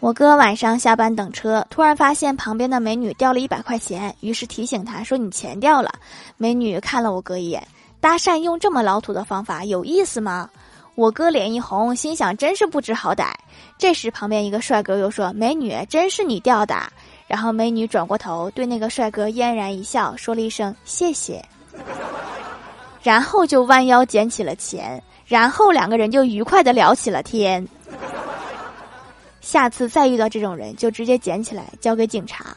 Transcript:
我哥晚上下班等车，突然发现旁边的美女掉了一百块钱，于是提醒他说：“你钱掉了。”美女看了我哥一眼，搭讪用这么老土的方法有意思吗？我哥脸一红，心想真是不知好歹。这时旁边一个帅哥又说：“美女，真是你掉的。”然后美女转过头对那个帅哥嫣然一笑，说了一声“谢谢”，然后就弯腰捡起了钱，然后两个人就愉快的聊起了天。下次再遇到这种人，就直接捡起来交给警察。